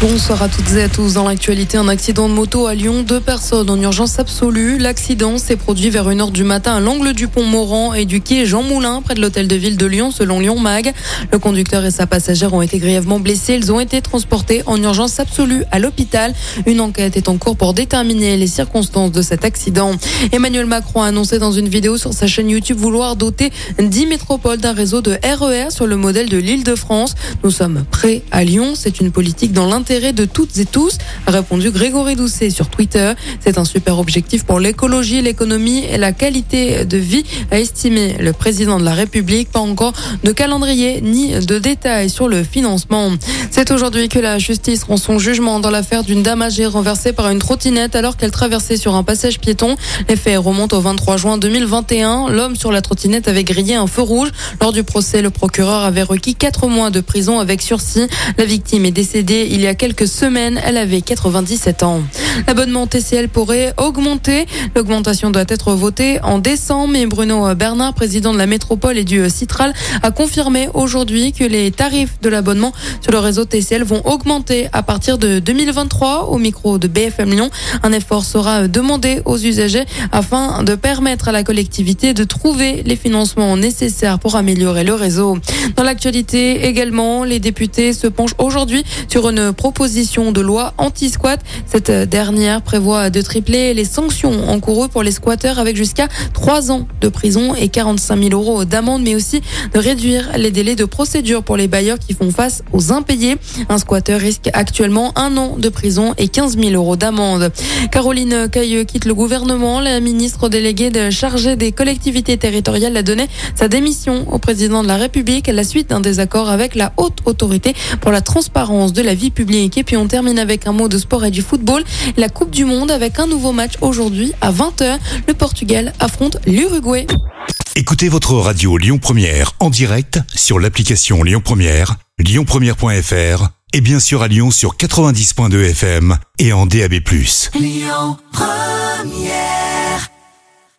Bonsoir à toutes et à tous. Dans l'actualité, un accident de moto à Lyon. Deux personnes en urgence absolue. L'accident s'est produit vers 1h du matin à l'angle du pont Moran et du quai Jean Moulin, près de l'hôtel de ville de Lyon, selon Lyon Mag. Le conducteur et sa passagère ont été grièvement blessés. Ils ont été transportés en urgence absolue à l'hôpital. Une enquête est en cours pour déterminer les circonstances de cet accident. Emmanuel Macron a annoncé dans une vidéo sur sa chaîne YouTube vouloir doter 10 métropoles d'un réseau de RER e sur le modèle de l'île de France. Nous sommes prêts à Lyon. C'est une politique dans l'intérêt de toutes et tous, a répondu Grégory Doucet sur Twitter. C'est un super objectif pour l'écologie, l'économie et la qualité de vie, a estimé le président de la République. Pas encore de calendrier ni de détails sur le financement. C'est aujourd'hui que la justice rend son jugement dans l'affaire d'une dame âgée renversée par une trottinette alors qu'elle traversait sur un passage piéton. Les faits remontent au 23 juin 2021. L'homme sur la trottinette avait grillé un feu rouge. Lors du procès, le procureur avait requis quatre mois de prison avec sursis. La victime est décédée il y a quelques semaines. Elle avait 97 ans. L'abonnement TCL pourrait augmenter. L'augmentation doit être votée en décembre. Mais Bruno Bernard, président de la métropole et du Citral, a confirmé aujourd'hui que les tarifs de l'abonnement sur le réseau TCL vont augmenter à partir de 2023 au micro de BFM Lyon. Un effort sera demandé aux usagers afin de permettre à la collectivité de trouver les financements nécessaires pour améliorer le réseau. Dans l'actualité également, les députés se penchent aujourd'hui sur une proposition de loi anti-squat. Cette dernière prévoit de tripler les sanctions encourues pour les squatteurs avec jusqu'à 3 ans de prison et 45 000 euros d'amende, mais aussi de réduire les délais de procédure pour les bailleurs qui font face aux impayés. Un squatteur risque actuellement un an de prison et 15 000 euros d'amende. Caroline Cailleux quitte le gouvernement. La ministre déléguée chargée des collectivités territoriales a donné sa démission au président de la République à la suite d'un désaccord avec la haute autorité pour la transparence de la vie publique. Et puis on termine avec un mot de sport et du football. La Coupe du Monde avec un nouveau match aujourd'hui à 20h. Le Portugal affronte l'Uruguay. Écoutez votre radio Lyon Première en direct sur l'application Lyon Première, lyonpremière.fr et bien sûr à Lyon sur 90.2 FM et en DAB+. Lyon Première